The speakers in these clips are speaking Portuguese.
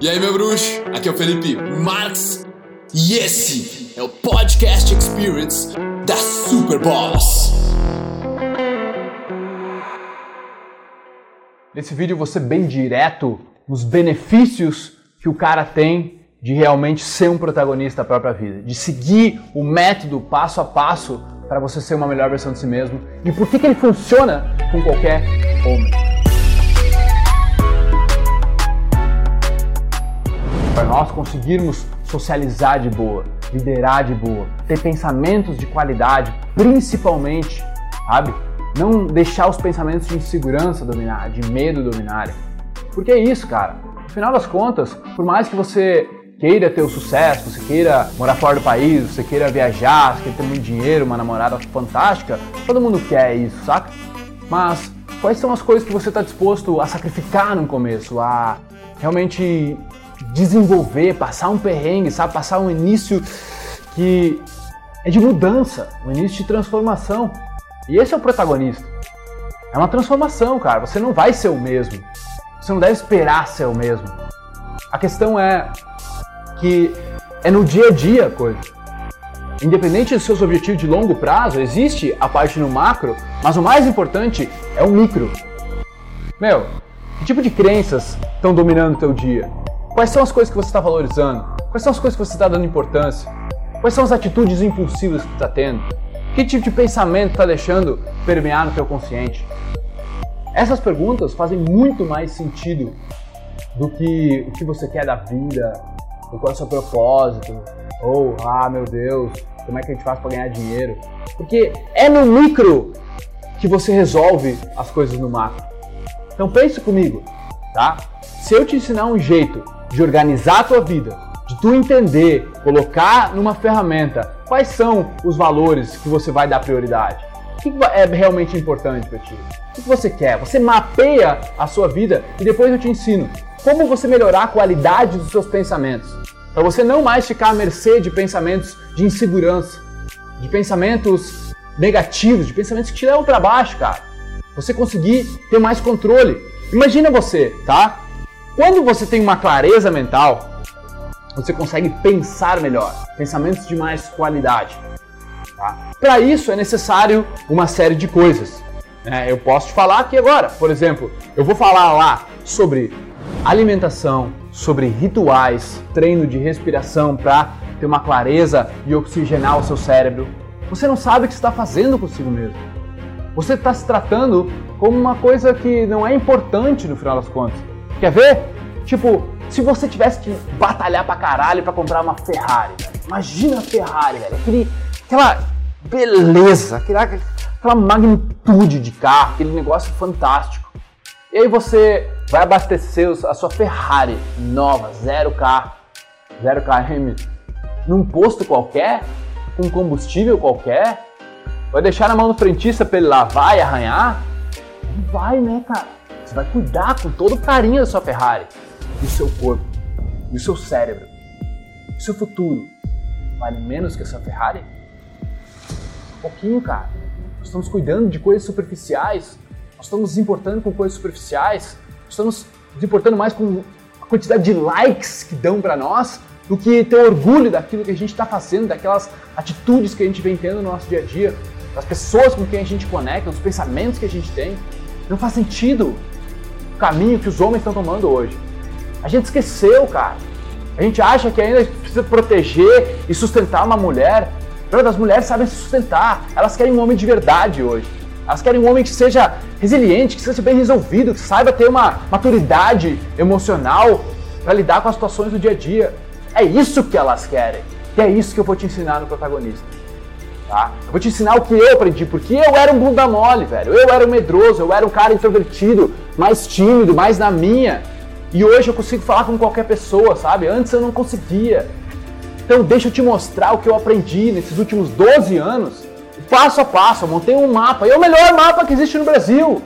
E aí, meu bruxo? Aqui é o Felipe Marx e esse é o Podcast Experience da Super Boss. Nesse vídeo ser bem direto nos benefícios que o cara tem de realmente ser um protagonista da própria vida, de seguir o método passo a passo para você ser uma melhor versão de si mesmo e por que, que ele funciona com qualquer homem. Para nós conseguirmos socializar de boa, liderar de boa, ter pensamentos de qualidade, principalmente, sabe? Não deixar os pensamentos de insegurança dominar, de medo dominarem. Porque é isso, cara. No final das contas, por mais que você queira ter o sucesso, você queira morar fora do país, você queira viajar, você queira ter muito dinheiro, uma namorada fantástica, todo mundo quer isso, saca? Mas quais são as coisas que você está disposto a sacrificar no começo, a realmente desenvolver, passar um perrengue, sabe? Passar um início que é de mudança, um início de transformação. E esse é o protagonista. É uma transformação, cara. Você não vai ser o mesmo. Você não deve esperar ser o mesmo. A questão é que é no dia a dia a coisa. Independente dos seus objetivos de longo prazo, existe a parte no macro, mas o mais importante é o micro. Meu, que tipo de crenças estão dominando o teu dia? Quais são as coisas que você está valorizando? Quais são as coisas que você está dando importância? Quais são as atitudes impulsivas que está tendo? Que tipo de pensamento está deixando permear no teu consciente? Essas perguntas fazem muito mais sentido do que o que você quer da vida, ou qual é o seu propósito, ou, ah, meu Deus, como é que a gente faz para ganhar dinheiro? Porque é no micro que você resolve as coisas no macro. Então pense comigo, tá? Se eu te ensinar um jeito de organizar a tua vida, de tu entender, colocar numa ferramenta quais são os valores que você vai dar prioridade. O que é realmente importante para ti? O que você quer? Você mapeia a sua vida e depois eu te ensino como você melhorar a qualidade dos seus pensamentos. Para você não mais ficar à mercê de pensamentos de insegurança, de pensamentos negativos, de pensamentos que te levam para baixo, cara. Você conseguir ter mais controle. Imagina você, tá? Quando você tem uma clareza mental, você consegue pensar melhor, pensamentos de mais qualidade. Tá? Para isso é necessário uma série de coisas. É, eu posso te falar aqui agora, por exemplo, eu vou falar lá sobre alimentação, sobre rituais, treino de respiração para ter uma clareza e oxigenar o seu cérebro. Você não sabe o que está fazendo consigo mesmo. Você está se tratando como uma coisa que não é importante no final das contas. Quer ver? Tipo, se você tivesse que batalhar pra caralho pra comprar uma Ferrari, velho. Imagina a Ferrari, velho. Aquele, aquela beleza, aquela, aquela magnitude de carro, aquele negócio fantástico. E aí você vai abastecer a sua Ferrari nova, 0K, 0KM, num posto qualquer, com combustível qualquer, vai deixar na mão do frentista para ele lavar e arranhar? Não vai, né, cara? Você vai cuidar com todo o carinho da sua Ferrari, do seu corpo, do seu cérebro, do seu futuro. Vale menos que essa Ferrari? Um pouquinho, cara. Nós estamos cuidando de coisas superficiais, nós estamos nos importando com coisas superficiais, nós estamos nos importando mais com a quantidade de likes que dão para nós do que ter orgulho daquilo que a gente está fazendo, daquelas atitudes que a gente vem tendo no nosso dia a dia, das pessoas com quem a gente conecta, dos pensamentos que a gente tem. Não faz sentido caminho que os homens estão tomando hoje. A gente esqueceu, cara. A gente acha que ainda precisa proteger e sustentar uma mulher. As mulheres sabem se sustentar. Elas querem um homem de verdade hoje. Elas querem um homem que seja resiliente, que seja bem resolvido, que saiba ter uma maturidade emocional para lidar com as situações do dia a dia. É isso que elas querem. E é isso que eu vou te ensinar no protagonista. Tá? Eu vou te ensinar o que eu aprendi, porque eu era um bunda mole, velho. Eu era um medroso, eu era um cara introvertido, mais tímido, mais na minha. E hoje eu consigo falar com qualquer pessoa, sabe? Antes eu não conseguia. Então deixa eu te mostrar o que eu aprendi nesses últimos 12 anos, passo a passo. Eu montei um mapa, e é o melhor mapa que existe no Brasil.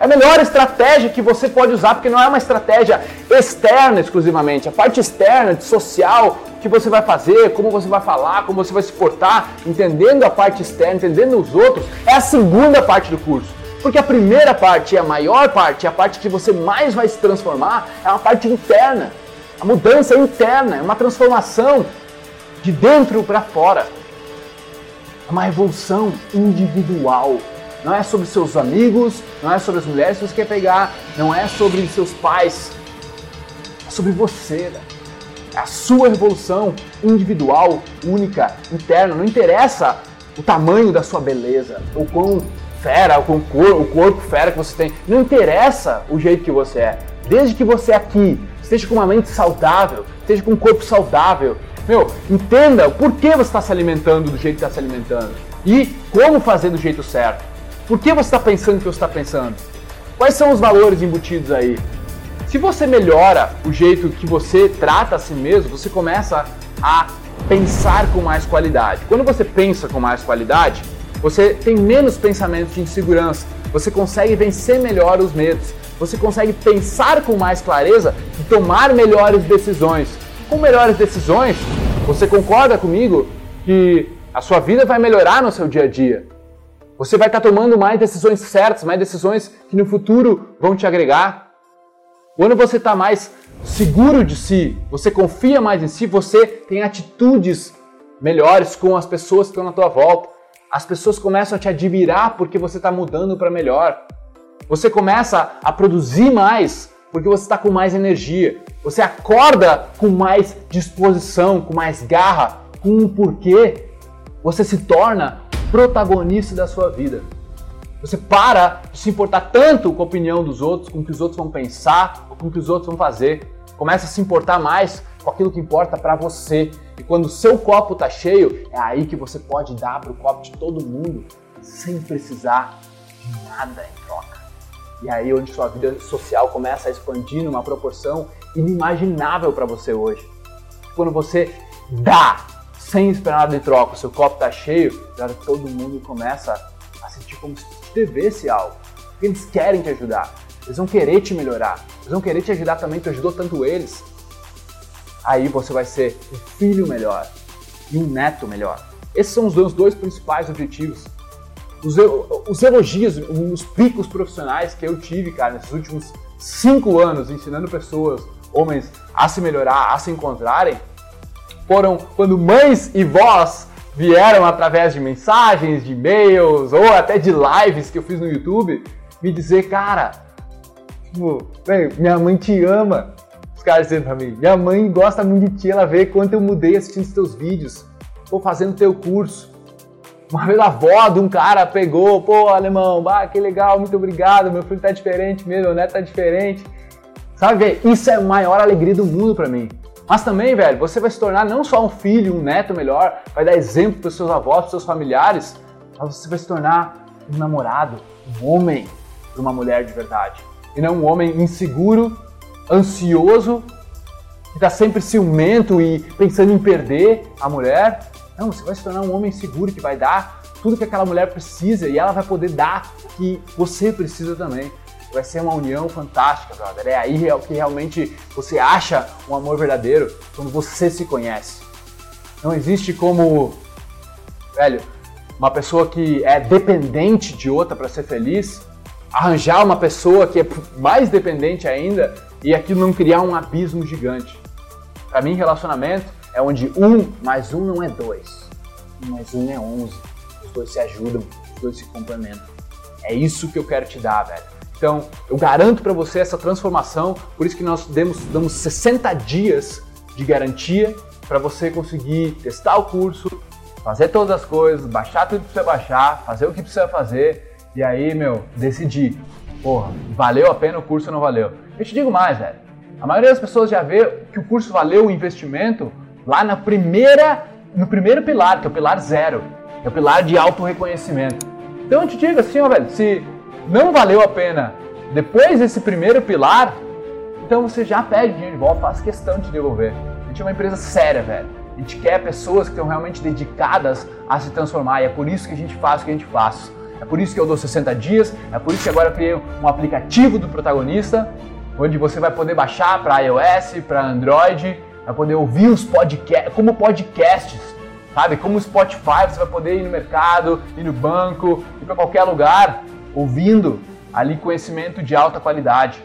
É a melhor estratégia que você pode usar, porque não é uma estratégia externa exclusivamente. A parte externa, de social, que você vai fazer, como você vai falar, como você vai se portar, entendendo a parte externa, entendendo os outros, é a segunda parte do curso. Porque a primeira parte, a maior parte, a parte que você mais vai se transformar, é a parte interna. A mudança é interna, é uma transformação de dentro para fora. É uma revolução individual. Não é sobre seus amigos, não é sobre as mulheres que você quer pegar, não é sobre seus pais. É sobre você. Né? É a sua revolução individual, única, interna. Não interessa o tamanho da sua beleza, ou quão fera, ou quão o corpo fera que você tem. Não interessa o jeito que você é. Desde que você aqui esteja com uma mente saudável, esteja com um corpo saudável, meu, entenda o porquê você está se alimentando do jeito que está se alimentando e como fazer do jeito certo. Por que você está pensando o que você está pensando? Quais são os valores embutidos aí? Se você melhora o jeito que você trata a si mesmo, você começa a pensar com mais qualidade. Quando você pensa com mais qualidade, você tem menos pensamentos de insegurança, você consegue vencer melhor os medos, você consegue pensar com mais clareza e tomar melhores decisões. Com melhores decisões, você concorda comigo que a sua vida vai melhorar no seu dia a dia? Você vai estar tomando mais decisões certas, mais decisões que no futuro vão te agregar. Quando você está mais seguro de si, você confia mais em si, você tem atitudes melhores com as pessoas que estão na tua volta. As pessoas começam a te admirar porque você está mudando para melhor. Você começa a produzir mais porque você está com mais energia. Você acorda com mais disposição, com mais garra, com um porquê. Você se torna protagonista da sua vida. Você para de se importar tanto com a opinião dos outros, com o que os outros vão pensar, com o que os outros vão fazer. Começa a se importar mais com aquilo que importa para você. E quando o seu copo tá cheio, é aí que você pode dar para o copo de todo mundo sem precisar de nada em troca. E aí onde sua vida social começa a expandir numa proporção inimaginável para você hoje. Quando você dá sem esperar nada em troca, o seu copo está cheio, agora todo mundo começa a sentir como se devesse algo. Porque eles querem te ajudar, eles vão querer te melhorar, eles vão querer te ajudar também, tu ajudou tanto eles. Aí você vai ser um filho melhor e um neto melhor. Esses são os dois principais objetivos. Os, os elogios, os picos profissionais que eu tive, cara, nesses últimos cinco anos, ensinando pessoas, homens, a se melhorar, a se encontrarem, foram quando mães e vós vieram através de mensagens, de e-mails ou até de lives que eu fiz no YouTube me dizer, cara, tipo, minha mãe te ama. Os caras dizendo pra mim, minha mãe gosta muito de ti, ela vê quanto eu mudei assistindo os teus vídeos, ou fazendo teu curso. Uma vez a avó de um cara pegou, pô, alemão, bah, que legal, muito obrigado, meu filho tá diferente mesmo, meu neto tá diferente. Sabe, isso é a maior alegria do mundo para mim. Mas também, velho, você vai se tornar não só um filho, um neto melhor, vai dar exemplo para seus avós, para seus familiares, mas você vai se tornar um namorado, um homem para uma mulher de verdade. E não um homem inseguro, ansioso, que está sempre ciumento e pensando em perder a mulher. Não, você vai se tornar um homem seguro que vai dar tudo que aquela mulher precisa e ela vai poder dar o que você precisa também vai ser uma união fantástica, brother. É aí que realmente você acha um amor verdadeiro quando você se conhece. Não existe como, velho, uma pessoa que é dependente de outra para ser feliz, arranjar uma pessoa que é mais dependente ainda e aquilo não criar um abismo gigante. Para mim, relacionamento é onde um mais um não é dois, um mais um é onze. Os dois se ajudam, os dois se complementam. É isso que eu quero te dar, velho. Então, eu garanto para você essa transformação, por isso que nós demos, damos 60 dias de garantia para você conseguir testar o curso, fazer todas as coisas, baixar tudo que precisa baixar, fazer o que precisa fazer e aí, meu, decidir. Porra, valeu a pena o curso ou não valeu? Eu te digo mais, velho. A maioria das pessoas já vê que o curso valeu o investimento lá na primeira, no primeiro pilar, que é o pilar zero, é o pilar de auto-reconhecimento. Então eu te digo assim, ó, velho, se não valeu a pena depois desse primeiro pilar, então você já pede dinheiro de volta, faz questão de devolver. A gente é uma empresa séria, velho. A gente quer pessoas que estão realmente dedicadas a se transformar e é por isso que a gente faz o que a gente faz. É por isso que eu dou 60 dias, é por isso que agora eu criei um aplicativo do protagonista, onde você vai poder baixar para iOS, para Android, vai poder ouvir os podcasts, como podcasts, sabe? Como Spotify, você vai poder ir no mercado, ir no banco, ir para qualquer lugar ouvindo ali conhecimento de alta qualidade.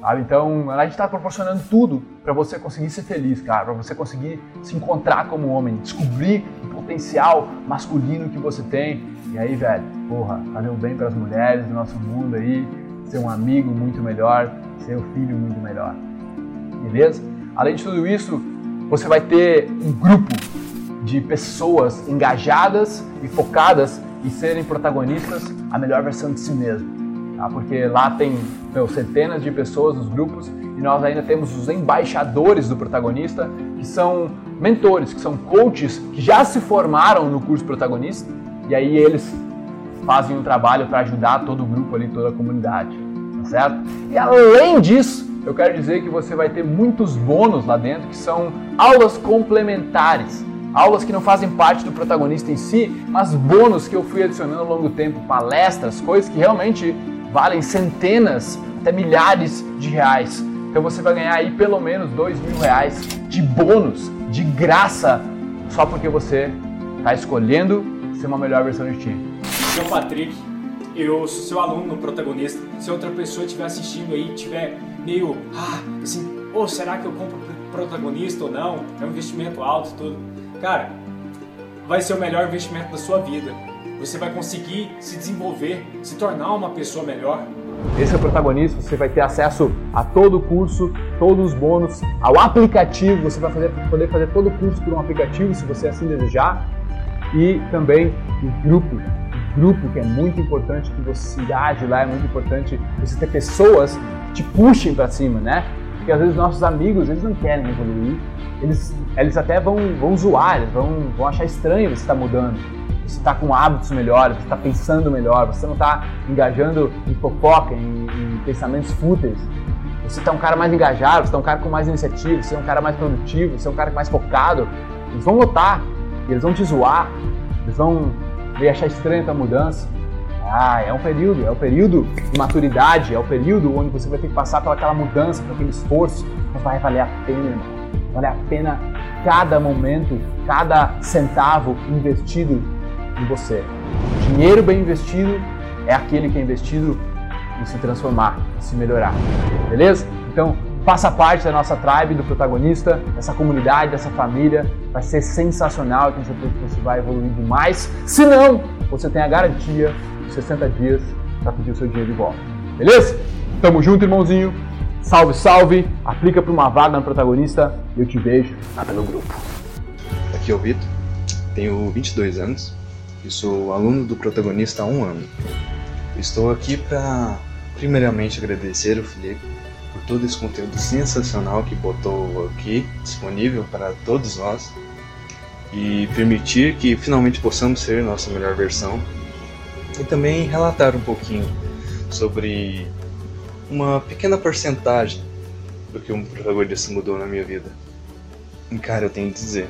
Sabe? Então, a gente está proporcionando tudo para você conseguir ser feliz, cara, para você conseguir se encontrar como homem, descobrir o potencial masculino que você tem. E aí, velho, porra, fazer o bem para as mulheres do nosso mundo aí, ser um amigo muito melhor, ser um filho muito melhor. Beleza? Além de tudo isso, você vai ter um grupo de pessoas engajadas e focadas em serem protagonistas a melhor versão de si mesmo tá? porque lá tem meu, centenas de pessoas nos grupos e nós ainda temos os embaixadores do protagonista, que são mentores, que são coaches que já se formaram no curso protagonista e aí eles fazem um trabalho para ajudar todo o grupo ali, toda a comunidade, tá certo? E além disso, eu quero dizer que você vai ter muitos bônus lá dentro, que são aulas complementares. Aulas que não fazem parte do protagonista em si, mas bônus que eu fui adicionando ao longo do tempo, palestras, coisas que realmente valem centenas, até milhares de reais. Então você vai ganhar aí pelo menos dois mil reais de bônus, de graça, só porque você está escolhendo ser uma melhor versão de ti. Sou Patrick, eu sou seu aluno protagonista. Se outra pessoa estiver assistindo aí, tiver meio, ah, assim, ou oh, será que eu compro protagonista ou não? É um investimento alto tudo. Cara, vai ser o melhor investimento da sua vida você vai conseguir se desenvolver, se tornar uma pessoa melhor. Esse é o protagonista, você vai ter acesso a todo o curso, todos os bônus, ao aplicativo, você vai fazer, poder fazer todo o curso por um aplicativo, se você assim desejar, e também o grupo, o grupo que é muito importante que você engaje lá, é muito importante você ter pessoas que te puxem para cima, né? Porque às vezes nossos amigos, eles não querem evoluir, eles, eles até vão, vão zoar, eles vão, vão achar estranho você estar tá mudando você está com hábitos melhores, você está pensando melhor, você não está engajando em fofoca, em, em pensamentos fúteis. Você está um cara mais engajado, você é um cara com mais iniciativa, você é um cara mais produtivo, você é um cara mais focado. Eles vão notar, eles vão te zoar, eles vão achar estranha a tua mudança. Ah, é um período, é o um período de maturidade, é o um período onde você vai ter que passar pelaquela mudança, por aquele esforço, mas vai valer a pena, irmão. Vale a pena cada momento, cada centavo investido em você. Dinheiro bem investido é aquele que é investido em se transformar, em se melhorar. Beleza? Então, faça parte da nossa tribe, do protagonista, dessa comunidade, dessa família. Vai ser sensacional. Eu tenho certeza que você vai evoluir demais. Se não, você tem a garantia 60 dias para pedir o seu dinheiro de volta. Beleza? Tamo junto, irmãozinho. Salve, salve. Aplica para uma vaga no protagonista eu te vejo lá pelo grupo. Aqui é o Vitor, tenho 22 anos e sou aluno do protagonista há um ano. Estou aqui para, primeiramente, agradecer o Felipe por todo esse conteúdo sensacional que botou aqui disponível para todos nós e permitir que finalmente possamos ser nossa melhor versão e também relatar um pouquinho sobre uma pequena porcentagem do que um protagonista mudou na minha vida. E cara, eu tenho que dizer,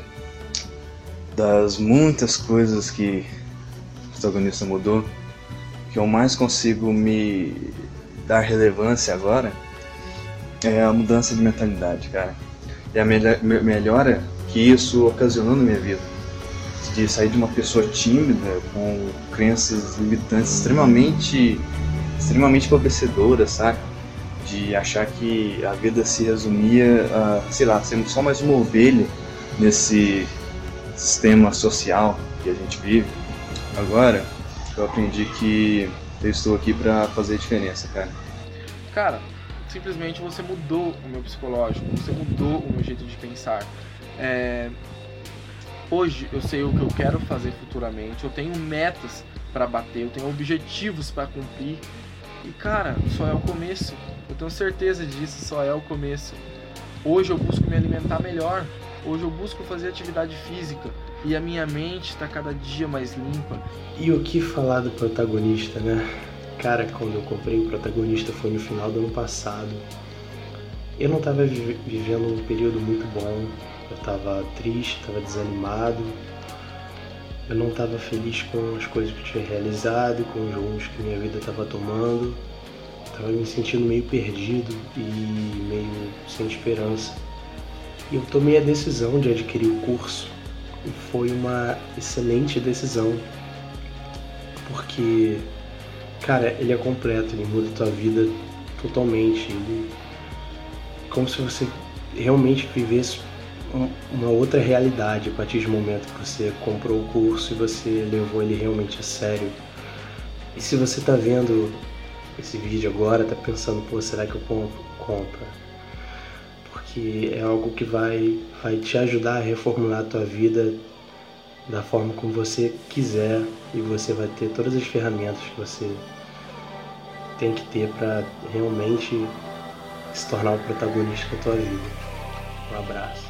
das muitas coisas que protagonista mudou, que eu mais consigo me dar relevância agora é a mudança de mentalidade, cara. E a melhora que isso ocasionou na minha vida. De sair de uma pessoa tímida, com crenças limitantes extremamente, extremamente empobrecedoras, saca? De achar que a vida se resumia a, sei lá, sermos só mais uma ovelha nesse sistema social que a gente vive Agora, eu aprendi que eu estou aqui para fazer diferença, cara. Cara, simplesmente você mudou o meu psicológico, você mudou o meu jeito de pensar. É... Hoje eu sei o que eu quero fazer futuramente, eu tenho metas para bater, eu tenho objetivos para cumprir. E cara, só é o começo. Eu tenho certeza disso, só é o começo. Hoje eu busco me alimentar melhor, hoje eu busco fazer atividade física, e a minha mente está cada dia mais limpa. E o que falar do protagonista, né? Cara, quando eu comprei o protagonista foi no final do ano passado. Eu não estava vivendo um período muito bom. Eu estava triste, estava desanimado. Eu não estava feliz com as coisas que eu tinha realizado, com os rumos que minha vida estava tomando. Estava me sentindo meio perdido e meio sem esperança. E eu tomei a decisão de adquirir o curso e foi uma excelente decisão, porque, cara, ele é completo, ele muda a tua vida totalmente. Ele como se você realmente vivesse uma outra realidade a partir do momento que você comprou o curso e você levou ele realmente a sério. E se você está vendo esse vídeo agora, está pensando, pô, será que eu compro? Compra. Porque é algo que vai, vai te ajudar a reformular a tua vida da forma como você quiser e você vai ter todas as ferramentas que você tem que ter para realmente se tornar o protagonista da tua vida. Um abraço.